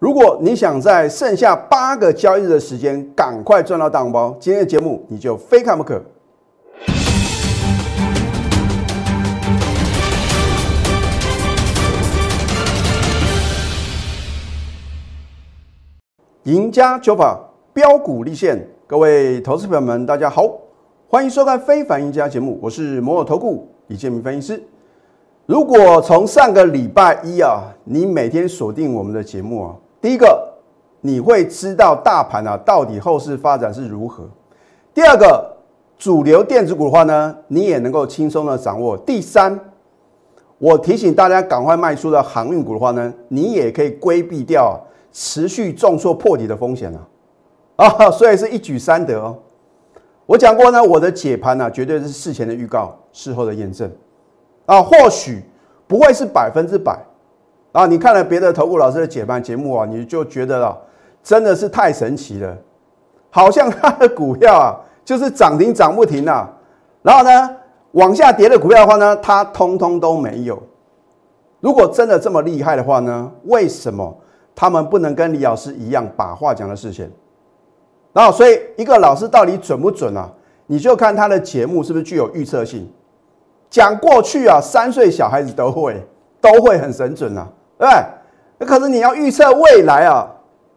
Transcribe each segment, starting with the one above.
如果你想在剩下八个交易日的时间赶快赚到大红包，今天的节目你就非看不可。赢家九法标股立现，各位投资朋友们，大家好，欢迎收看《非凡赢家》节目，我是摩尔投顾李建明分析师。如果从上个礼拜一啊，你每天锁定我们的节目啊，第一个你会知道大盘啊到底后市发展是如何；第二个，主流电子股的话呢，你也能够轻松的掌握；第三，我提醒大家赶快卖出的航运股的话呢，你也可以规避掉。持续重挫破底的风险啊，啊，所以是一举三得哦。我讲过呢，我的解盘呢，绝对是事前的预告，事后的验证啊，或许不会是百分之百啊。你看了别的投顾老师的解盘节目啊，你就觉得了，真的是太神奇了，好像他的股票啊，就是涨停涨不停啊，然后呢，往下跌的股票的话呢，它通通都没有。如果真的这么厉害的话呢，为什么？他们不能跟李老师一样把话讲的事情，然后所以一个老师到底准不准啊？你就看他的节目是不是具有预测性。讲过去啊，三岁小孩子都会都会很神准啊，对？可是你要预测未来啊，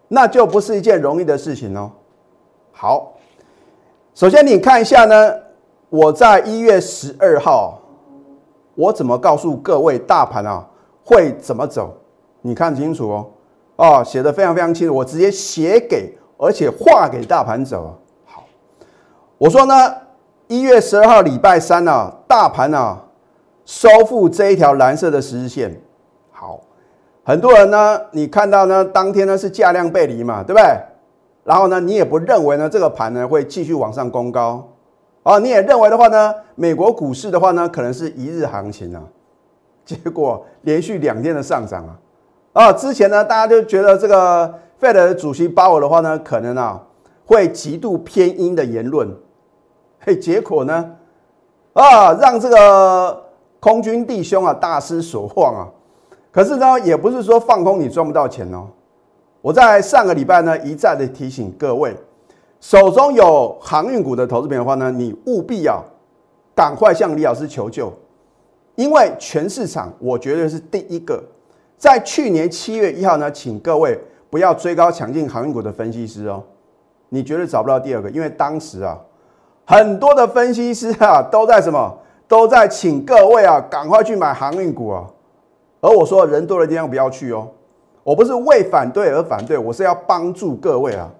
那就不是一件容易的事情哦。好，首先你看一下呢，我在一月十二号，我怎么告诉各位大盘啊会怎么走？你看清楚哦。哦，写的非常非常清楚，我直接写给，而且画给大盘走。好，我说呢，一月十二号礼拜三呢，大盘呢收复这一条蓝色的十日线。很多人呢，你看到呢，当天呢是价量背离嘛，对不对？然后呢，你也不认为呢这个盘呢会继续往上攻高啊？你也认为的话呢，美国股市的话呢，可能是一日行情啊？结果连续两天的上涨啊！啊，之前呢，大家就觉得这个 Fed 主席鲍尔的话呢，可能啊会极度偏鹰的言论，嘿，结果呢，啊，让这个空军弟兄啊大失所望啊。可是呢，也不是说放空你赚不到钱哦。我在上个礼拜呢一再的提醒各位，手中有航运股的投资品的话呢，你务必要赶快向李老师求救，因为全市场我绝对是第一个。在去年七月一号呢，请各位不要追高抢进航运股的分析师哦，你绝对找不到第二个，因为当时啊，很多的分析师啊都在什么，都在请各位啊赶快去买航运股啊，而我说人多的地方不要去哦，我不是为反对而反对，我是要帮助各位啊，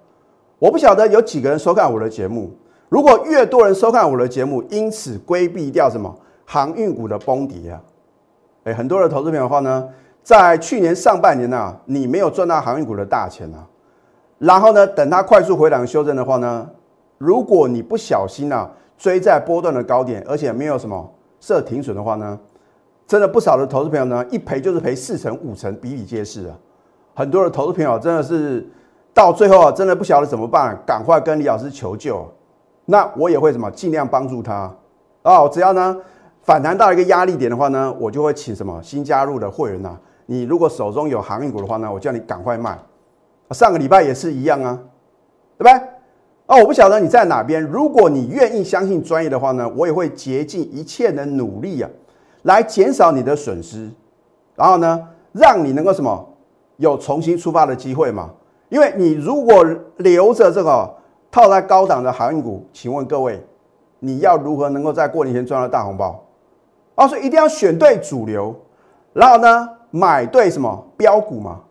我不晓得有几个人收看我的节目，如果越多人收看我的节目，因此规避掉什么航运股的崩跌啊，哎，很多的投资朋友的话呢。在去年上半年呢，你没有赚到航运股的大钱啊。然后呢，等它快速回档修正的话呢，如果你不小心啊追在波段的高点，而且没有什么设停损的话呢，真的不少的投资朋友呢，一赔就是赔四成五成，比比皆是啊。很多的投资朋友真的是到最后啊，真的不晓得怎么办，赶快跟李老师求救。那我也会什么尽量帮助他啊，只要呢反弹到一个压力点的话呢，我就会请什么新加入的会员呐。你如果手中有航运股的话呢，我叫你赶快卖。上个礼拜也是一样啊，对不对？啊，我不晓得你在哪边。如果你愿意相信专业的话呢，我也会竭尽一切的努力啊，来减少你的损失，然后呢，让你能够什么有重新出发的机会嘛。因为你如果留着这个套在高档的航运股，请问各位，你要如何能够在过年前赚到大红包？啊，所以一定要选对主流，然后呢？买对什么标股嘛？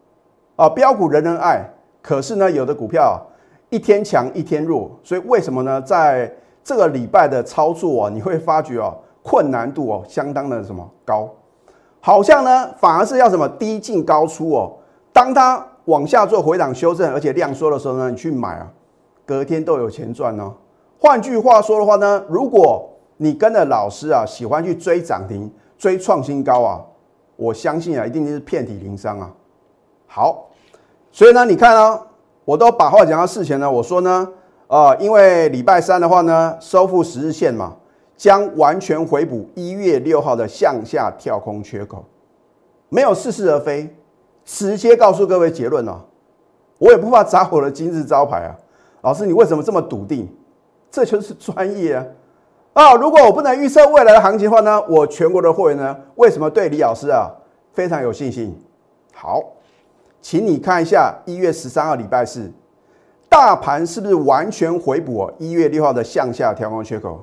啊，标股人人爱，可是呢，有的股票一天强一天弱，所以为什么呢？在这个礼拜的操作啊，你会发觉哦，困难度哦，相当的什么高，好像呢，反而是要什么低进高出哦。当它往下做回档修正，而且量缩的时候呢，你去买啊，隔天都有钱赚哦。换句话说的话呢，如果你跟着老师啊，喜欢去追涨停、追创新高啊。我相信啊，一定是遍体鳞伤啊。好，所以呢，你看啊，我都把话讲到事前呢。我说呢，啊，因为礼拜三的话呢，收复十日线嘛，将完全回补一月六号的向下跳空缺口，没有似是而非，直接告诉各位结论哦，我也不怕砸我的金字招牌啊。老师，你为什么这么笃定？这就是专业啊！啊，如果我不能预测未来的行情的话呢，我全国的会员呢，为什么对李老师啊非常有信心？好，请你看一下一月十三号礼拜四，大盘是不是完全回补一月六号的向下调空缺口？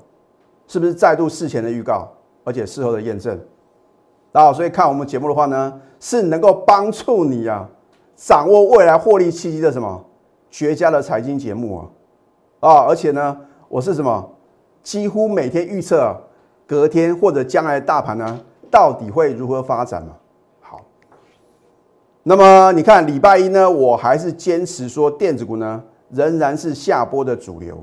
是不是再度事前的预告，而且事后的验证？然后，所以看我们节目的话呢，是能够帮助你啊掌握未来获利契机的什么绝佳的财经节目啊！啊，而且呢。我是什么？几乎每天预测隔天或者将来大盘呢，到底会如何发展嘛？好，那么你看礼拜一呢，我还是坚持说电子股呢仍然是下波的主流。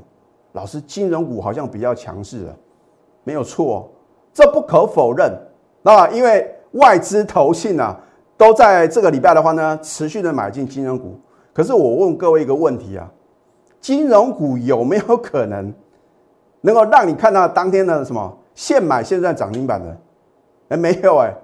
老师，金融股好像比较强势啊，没有错，这不可否认啊，因为外资投信啊都在这个礼拜的话呢，持续的买进金融股。可是我问各位一个问题啊。金融股有没有可能能够让你看到当天的什么现买现赚涨停板的？哎，没有哎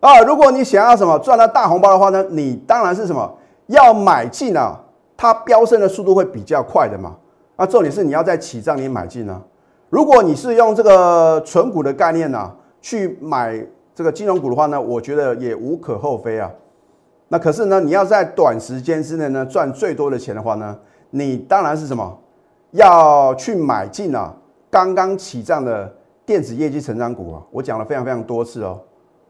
啊！如果你想要什么赚到大红包的话呢，你当然是什么要买进啊，它飙升的速度会比较快的嘛。那重点是你要在起涨点买进啊。如果你是用这个纯股的概念呢去买这个金融股的话呢，我觉得也无可厚非啊。那可是呢，你要在短时间之内呢赚最多的钱的话呢？你当然是什么要去买进啊？刚刚起涨的电子业绩成长股啊，我讲了非常非常多次哦，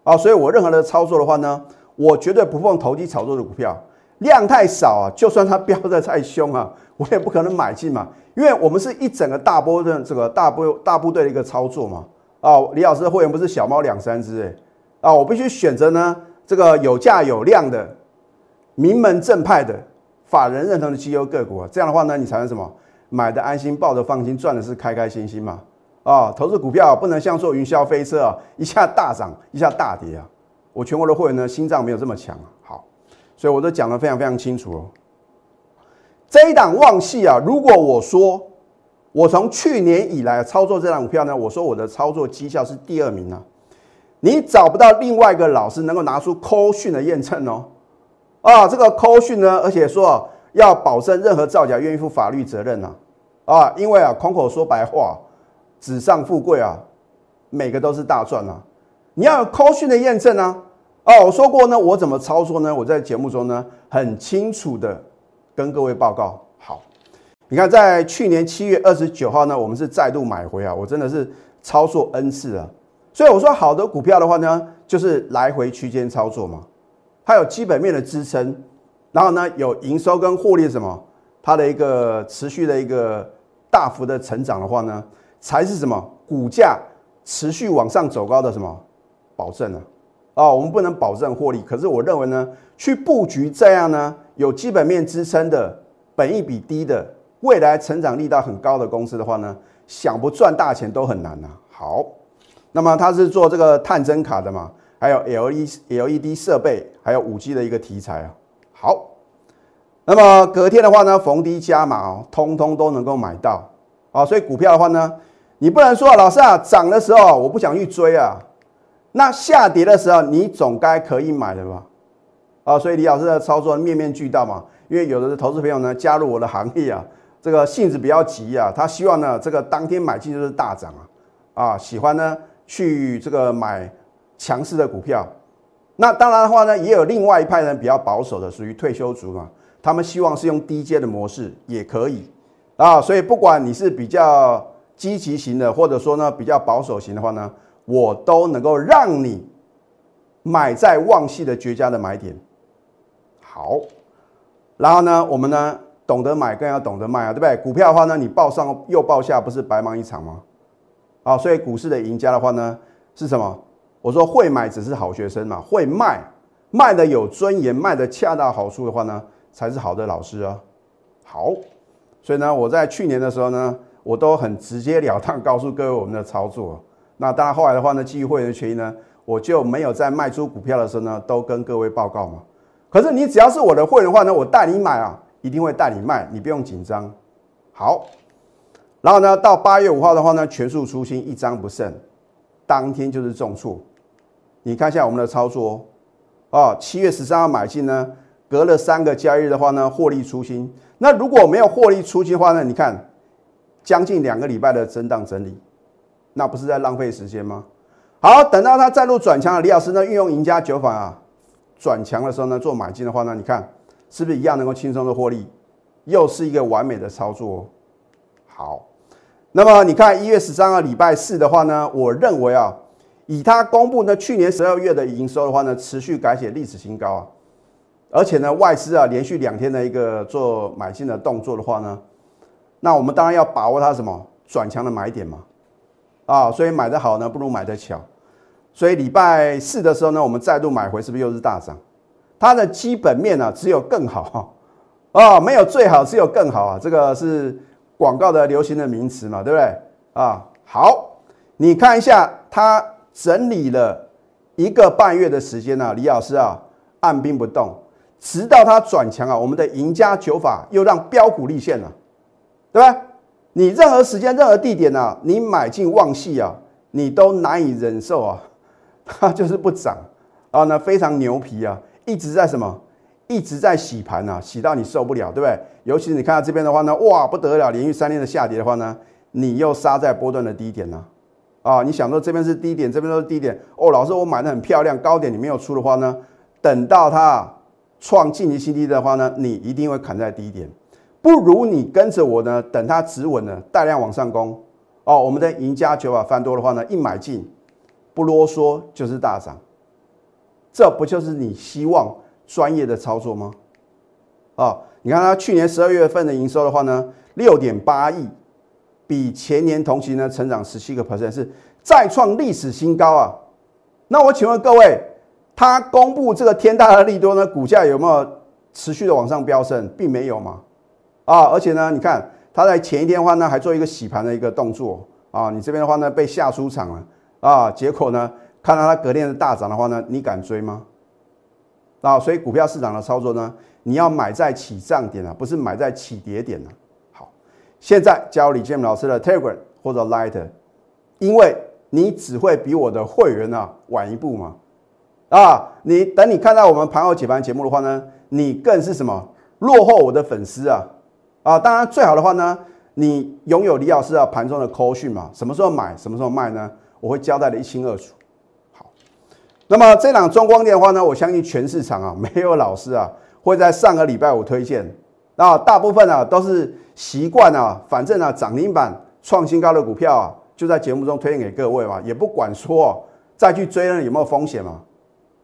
啊，所以我任何的操作的话呢，我绝对不碰投机炒作的股票，量太少啊，就算它飙的再凶啊，我也不可能买进嘛，因为我们是一整个大波的这个大波大部队的一个操作嘛，啊，李老师的会员不是小猫两三只哎，啊，我必须选择呢这个有价有量的名门正派的。法人认同的绩优个股，这样的话呢，你才能什么买的安心，抱着放心，赚的是开开心心嘛。啊，投资股票不能像坐云霄飞车啊，一下大涨，一下大跌啊。我全国的会员呢，心脏没有这么强啊。所以我都讲得非常非常清楚哦。这一档旺系啊，如果我说我从去年以来操作这档股票呢，我说我的操作绩效是第二名呢，你找不到另外一个老师能够拿出扣讯的验证哦。啊，这个扣讯呢，而且说要保证任何造假愿意负法律责任呐，啊，因为啊，空口说白话，纸上富贵啊，每个都是大赚啊，你要有扣讯的验证啊，哦，我说过呢，我怎么操作呢？我在节目中呢，很清楚的跟各位报告。好，你看在去年七月二十九号呢，我们是再度买回啊，我真的是操作 N 次啊，所以我说好的股票的话呢，就是来回区间操作嘛。它有基本面的支撑，然后呢，有营收跟获利什么，它的一个持续的一个大幅的成长的话呢，才是什么股价持续往上走高的什么保证呢？啊，我们不能保证获利，可是我认为呢，去布局这样呢有基本面支撑的、本益比低的、未来成长力道很高的公司的话呢，想不赚大钱都很难呐。好，那么它是做这个探针卡的嘛？还有 L E L E D 设备，还有五 G 的一个题材啊。好，那么隔天的话呢，逢低加码哦，通通都能够买到啊。所以股票的话呢，你不能说老师啊，涨的时候我不想去追啊，那下跌的时候你总该可以买的吧？啊，所以李老师的操作面面俱到嘛。因为有的投资朋友呢加入我的行业啊，这个性子比较急啊，他希望呢这个当天买进就是大涨啊，啊，喜欢呢去这个买。强势的股票，那当然的话呢，也有另外一派人比较保守的，属于退休族嘛。他们希望是用低阶的模式也可以啊。所以不管你是比较积极型的，或者说呢比较保守型的话呢，我都能够让你买在旺系的绝佳的买点。好，然后呢，我们呢懂得买更要懂得卖啊，对不对？股票的话呢，你报上又报下，不是白忙一场吗？啊，所以股市的赢家的话呢，是什么？我说会买只是好学生嘛，会卖卖的有尊严，卖的恰到好处的话呢，才是好的老师啊。好，所以呢，我在去年的时候呢，我都很直截了当告诉各位我们的操作。那当然后来的话呢，基于会员的权益呢，我就没有在卖出股票的时候呢，都跟各位报告嘛。可是你只要是我的会员的话呢，我带你买啊，一定会带你卖，你不用紧张。好，然后呢，到八月五号的话呢，全数出清，一张不剩，当天就是重挫。你看一下我们的操作哦，七月十三号买进呢，隔了三个交易日的话呢，获利出清。那如果没有获利出清的话呢，你看将近两个礼拜的震荡整理，那不是在浪费时间吗？好，等到它再度转强了，李老师呢运用赢家九法啊，转强的时候呢做买进的话呢，你看是不是一样能够轻松的获利？又是一个完美的操作。好，那么你看一月十三号礼拜四的话呢，我认为啊，以它公布呢去年十二月的营收的话呢，持续改写历史新高啊，而且呢外资啊连续两天的一个做买进的动作的话呢，那我们当然要把握它什么转强的买点嘛。啊，所以买的好呢，不如买的巧。所以礼拜四的时候呢，我们再度买回，是不是又是大涨？它的基本面呢，只有更好啊，没有最好，只有更好啊。这个是广告的流行的名词嘛，对不对？啊，好，你看一下，它整理了一个半月的时间呢，李老师啊，按兵不动，直到它转强啊，我们的赢家九法又让标股立现了，对吧？你任何时间、任何地点呢，你买进旺系啊，你都难以忍受啊，它就是不涨啊，那非常牛皮啊，一直在什么，一直在洗盘啊，洗到你受不了，对不对？尤其是你看到这边的话呢，哇，不得了，连续三天的下跌的话呢，你又杀在波段的低点呢，啊，你想说这边是低点，这边都是低点，哦，老师我买的很漂亮，高点你没有出的话呢，等到它创近期新低的话呢，你一定会砍在低点。不如你跟着我呢，等它止稳了，带量往上攻哦。我们的赢家九法翻多的话呢，一买进，不啰嗦就是大涨，这不就是你希望专业的操作吗？啊，你看它去年十二月份的营收的话呢，六点八亿，比前年同期呢成长十七个 percent，是再创历史新高啊。那我请问各位，它公布这个天大的利多呢，股价有没有持续的往上飙升？并没有嘛。啊，而且呢，你看他在前一天的话呢，还做一个洗盘的一个动作啊。你这边的话呢，被吓出场了啊。结果呢，看到它隔天的大涨的话呢，你敢追吗？啊，所以股票市场的操作呢，你要买在起涨点啊，不是买在起跌点啊。好，现在加李建老师的 Telegram 或者 Lighter，因为你只会比我的会员啊晚一步嘛。啊，你等你看到我们盘后解盘节目的话呢，你更是什么落后我的粉丝啊？啊，当然最好的话呢，你拥有李老师啊盘中的扣讯嘛，什么时候买，什么时候卖呢？我会交代的一清二楚。好，那么这档中光电的话呢，我相信全市场啊没有老师啊会在上个礼拜五推荐，啊，大部分啊都是习惯啊，反正啊涨停板创新高的股票啊，就在节目中推荐给各位嘛，也不管说再去追呢有没有风险嘛。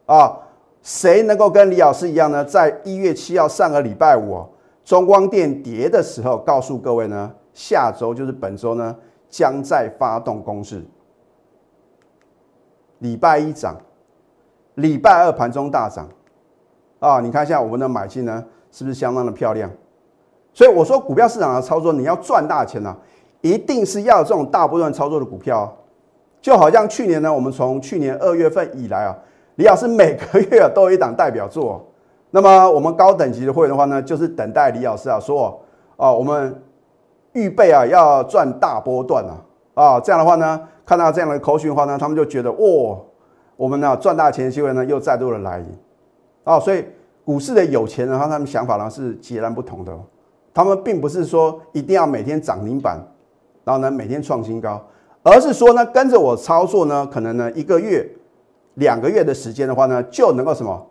啊，谁能够跟李老师一样呢？在一月七号上个礼拜五。中光电跌的时候，告诉各位呢，下周就是本周呢，将在发动攻势。礼拜一涨，礼拜二盘中大涨，啊，你看一下我们的买进呢，是不是相当的漂亮？所以我说，股票市场的操作，你要赚大钱呢，一定是要这种大波段操作的股票。就好像去年呢，我们从去年二月份以来啊，李老师每个月都有一档代表作。那么我们高等级的会员的话呢，就是等待李老师啊说啊，我们预备啊要赚大波段啊啊，这样的话呢，看到这样的口讯的话呢，他们就觉得哦，我们呢赚大钱的机会呢又再度的来临啊，所以股市的有钱人和他们想法呢是截然不同的，他们并不是说一定要每天涨停板，然后呢每天创新高，而是说呢跟着我操作呢，可能呢一个月、两个月的时间的话呢，就能够什么？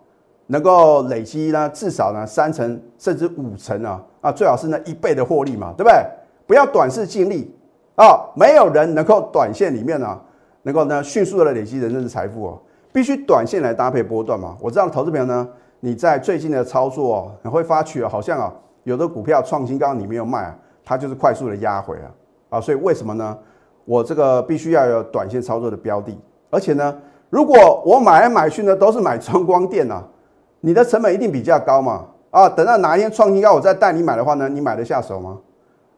能够累积呢，至少呢三成甚至五成啊啊，最好是那一倍的获利嘛，对不对？不要短视尽力啊！没有人能够短线里面呢，能够呢迅速的累积人生的财富哦，必须短线来搭配波段嘛。我知道投资朋友呢，你在最近的操作哦，你会发觉好像啊，有的股票创新高你没有卖啊，它就是快速的压回啊啊，所以为什么呢？我这个必须要有短线操作的标的，而且呢，如果我买来买去呢，都是买中光电啊。你的成本一定比较高嘛？啊，等到哪一天创新高，我再带你买的话呢，你买得下手吗？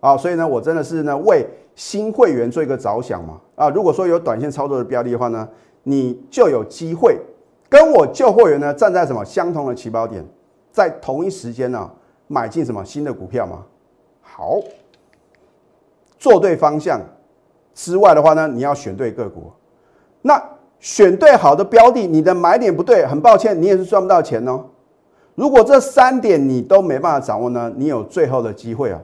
啊，所以呢，我真的是呢为新会员做一个着想嘛。啊，如果说有短线操作的标的的话呢，你就有机会跟我旧会员呢站在什么相同的起跑点，在同一时间呢买进什么新的股票嘛。好，做对方向之外的话呢，你要选对个股。那选对好的标的，你的买点不对，很抱歉，你也是赚不到钱哦。如果这三点你都没办法掌握呢，你有最后的机会啊，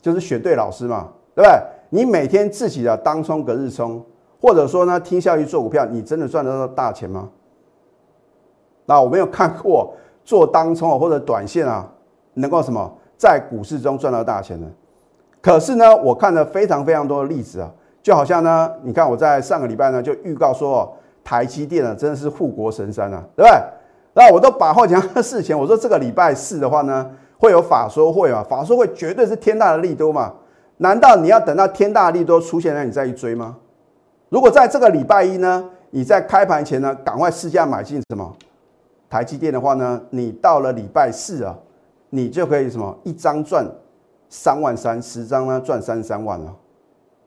就是选对老师嘛，对不对？你每天自己的当冲隔日冲，或者说呢听效益做股票，你真的赚得到大钱吗？那我没有看过做当冲或者短线啊，能够什么在股市中赚到大钱的。可是呢，我看了非常非常多的例子啊，就好像呢，你看我在上个礼拜呢就预告说，台积电啊真的是护国神山啊，对不对？那我都把话讲到事前，我说这个礼拜四的话呢，会有法说会嘛，法说会绝对是天大的利多嘛。难道你要等到天大利多出现了你再去追吗？如果在这个礼拜一呢，你在开盘前呢赶快试价买进什么？台积电的话呢，你到了礼拜四啊，你就可以什么一张赚三万三，十张呢赚三十三万了。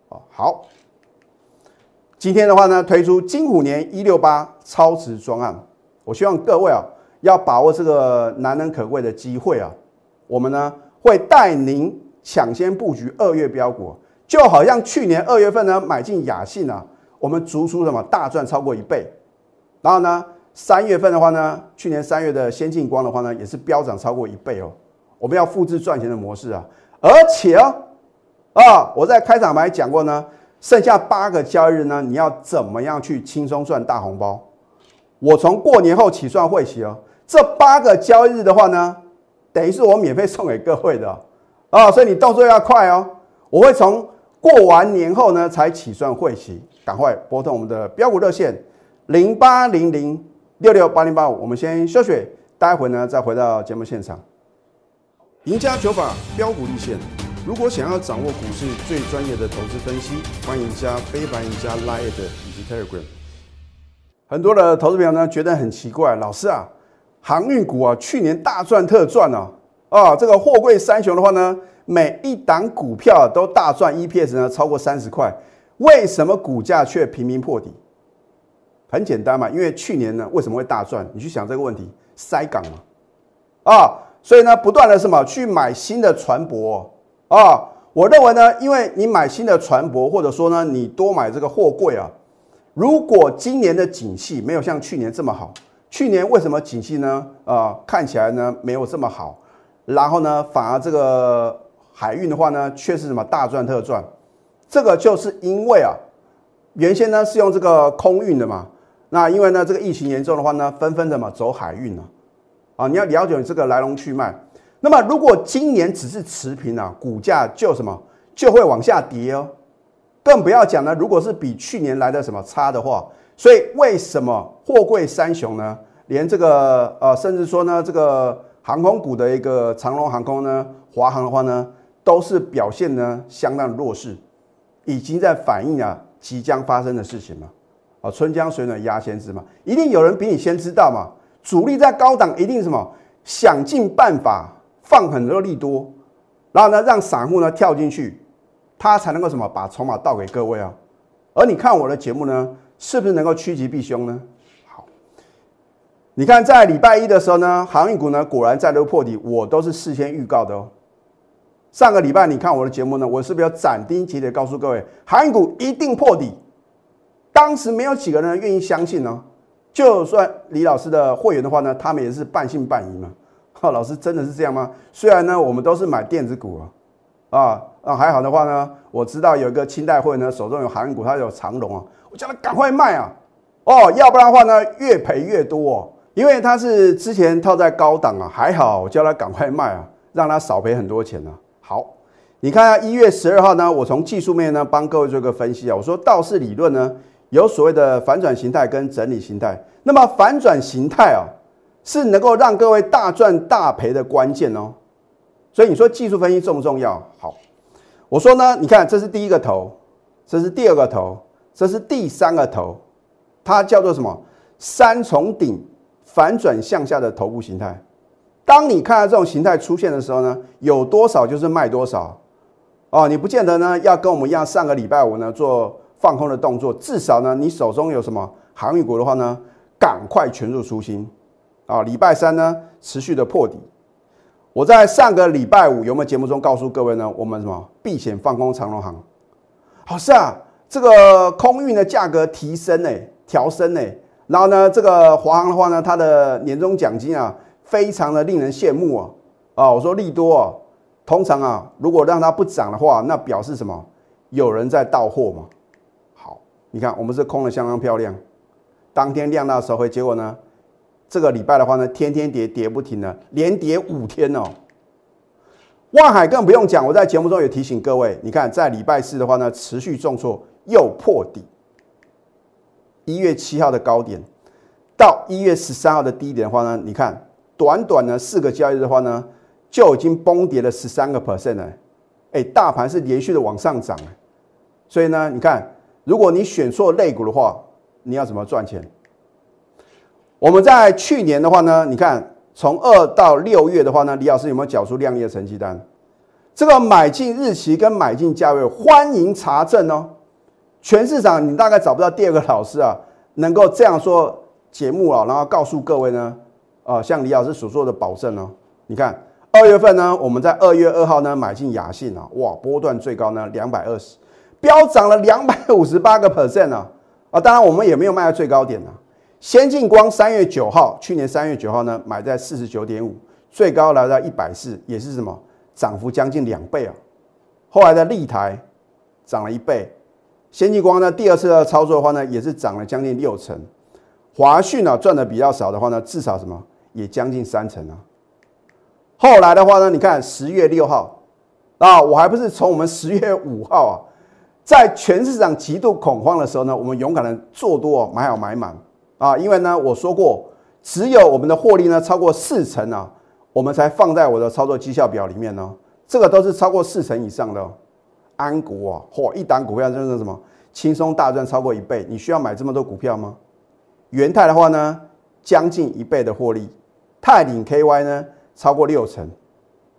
哦，好，今天的话呢，推出金虎年一六八超值专案，我希望各位啊要把握这个难能可贵的机会啊，我们呢会带您抢先布局二月标股，就好像去年二月份呢买进雅信啊，我们足足什么大赚超过一倍，然后呢？三月份的话呢，去年三月的先进光的话呢，也是飙涨超过一倍哦。我们要复制赚钱的模式啊，而且哦，啊，我在开场白讲过呢，剩下八个交易日呢，你要怎么样去轻松赚大红包？我从过年后起算会期哦，这八个交易日的话呢，等于是我免费送给各位的啊，所以你动作要快哦。我会从过完年后呢才起算会期，赶快拨通我们的标股热线零八零零。六六八零八五，我们先休息，待会呢再回到节目现场。赢家九法标股立线，如果想要掌握股市最专业的投资分析，欢迎加非凡、赢家 Line 以及 Telegram。很多的投资朋友呢觉得很奇怪，老师啊，航运股啊去年大赚特赚啊，啊这个货柜三雄的话呢，每一档股票都大赚，EPS 呢超过三十块，为什么股价却频频破底？很简单嘛，因为去年呢，为什么会大赚？你去想这个问题，塞港嘛，啊，所以呢，不断的什么去买新的船舶啊，我认为呢，因为你买新的船舶，或者说呢，你多买这个货柜啊，如果今年的景气没有像去年这么好，去年为什么景气呢？啊，看起来呢没有这么好，然后呢，反而这个海运的话呢，却是什么大赚特赚？这个就是因为啊，原先呢是用这个空运的嘛。那因为呢，这个疫情严重的话呢，纷纷的嘛走海运了，啊，你要了解你这个来龙去脉。那么如果今年只是持平啊，股价就什么就会往下跌哦，更不要讲呢，如果是比去年来的什么差的话，所以为什么货柜三雄呢，连这个呃，甚至说呢，这个航空股的一个长龙航空呢，华航的话呢，都是表现呢相当弱势，已经在反映啊即将发生的事情了。啊，春江水暖鸭先知嘛，一定有人比你先知道嘛。主力在高档，一定什么想尽办法放很多利多，然后呢，让散户呢跳进去，他才能够什么把筹码倒给各位啊。而你看我的节目呢，是不是能够趋吉避凶呢？好，你看在礼拜一的时候呢，航运股呢果然再度破底，我都是事先预告的哦。上个礼拜你看我的节目呢，我是不是要斩钉截铁告诉各位，航运股一定破底？当时没有几个人愿意相信呢，就算李老师的会员的话呢，他们也是半信半疑嘛。哈，老师真的是这样吗？虽然呢，我们都是买电子股啊，啊啊还好的话呢，我知道有一个清代会呢手中有航运股，他有长龙啊，我叫他赶快卖啊，哦，要不然的话呢越赔越多，哦，因为他是之前套在高档啊，还好我叫他赶快卖啊，让他少赔很多钱呢。好，你看一月十二号呢，我从技术面呢帮各位做个分析啊，我说道氏理论呢。有所谓的反转形态跟整理形态，那么反转形态啊，是能够让各位大赚大赔的关键哦。所以你说技术分析重不重要？好，我说呢，你看这是第一个头，这是第二个头，这是第三个头，它叫做什么？三重顶反转向下的头部形态。当你看到这种形态出现的时候呢，有多少就是卖多少哦。你不见得呢要跟我们一样，上个礼拜五呢做。放空的动作，至少呢，你手中有什么航运股的话呢，赶快全入出新啊！礼拜三呢，持续的破底。我在上个礼拜五有没有节目中告诉各位呢？我们什么避险放空长龙行？好是啊，这个空运的价格提升呢，调升呢，然后呢，这个华航的话呢，它的年终奖金啊，非常的令人羡慕啊！啊，我说利多啊，通常啊，如果让它不涨的话，那表示什么？有人在到货嘛。好，你看我们是空的相当漂亮，当天量大收回，结果呢，这个礼拜的话呢，天天跌跌不停的，连跌五天哦。万海更不用讲，我在节目中也提醒各位，你看在礼拜四的话呢，持续重挫又破底。一月七号的高点到一月十三号的低点的话呢，你看短短的四个交易日的话呢，就已经崩跌了十三个 percent 了。哎，大盘是连续的往上涨，所以呢，你看如果你选错类股的话，你要怎么赚钱？我们在去年的话呢，你看从二到六月的话呢，李老师有没有缴出亮丽的成绩单？这个买进日期跟买进价位，欢迎查证哦。全市场你大概找不到第二个老师啊，能够这样说节目啊，然后告诉各位呢，啊，像李老师所做的保证哦。你看二月份呢，我们在二月二号呢买进雅信啊，哇，波段最高呢两百二十，飙涨了两百五十八个 percent 啊，啊，当然我们也没有卖在最高点啊。先进光三月九号，去年三月九号呢买在四十九点五，最高来到一百四，也是什么涨幅将近两倍啊。后来的立台涨了一倍。先进光呢，第二次的操作的话呢，也是涨了将近六成。华讯呢赚的比较少的话呢，至少什么也将近三成啊。后来的话呢，你看十月六号啊，我还不是从我们十月五号啊，在全市场极度恐慌的时候呢，我们勇敢的做多买好买满啊，因为呢我说过，只有我们的获利呢超过四成啊，我们才放在我的操作绩效表里面呢，这个都是超过四成以上的。安股啊，嚯，一档股票就是什么？轻松大赚超过一倍，你需要买这么多股票吗？元泰的话呢，将近一倍的获利，泰鼎 KY 呢超过六成，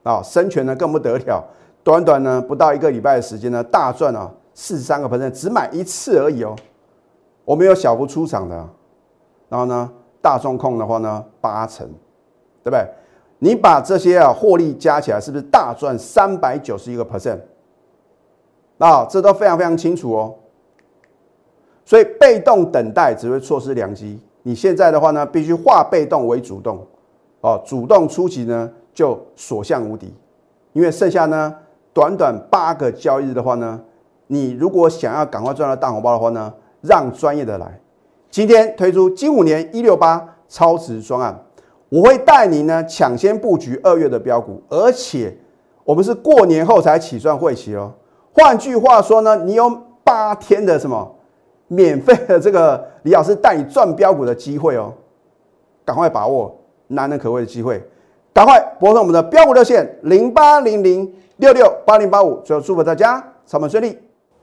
啊，深全呢更不得了，短短呢不到一个礼拜的时间呢，大赚啊四十三个百分只买一次而已哦，我们有小幅出场的，然后呢，大众控的话呢八成，对不对？你把这些啊获利加起来，是不是大赚三百九十一个 percent？啊，这都非常非常清楚哦，所以被动等待只会错失良机。你现在的话呢，必须化被动为主动，哦，主动出击呢就所向无敌。因为剩下呢短短八个交易日的话呢，你如果想要赶快赚到大红包的话呢，让专业的来。今天推出金虎年一六八超值专案，我会带你呢抢先布局二月的标股，而且我们是过年后才起算会期哦。换句话说呢，你有八天的什么免费的这个李老师带你赚标股的机会哦，赶快把握难能可贵的机会，赶快拨通我们的标股热线零八零零六六八零八五，最后祝福大家操盘顺利，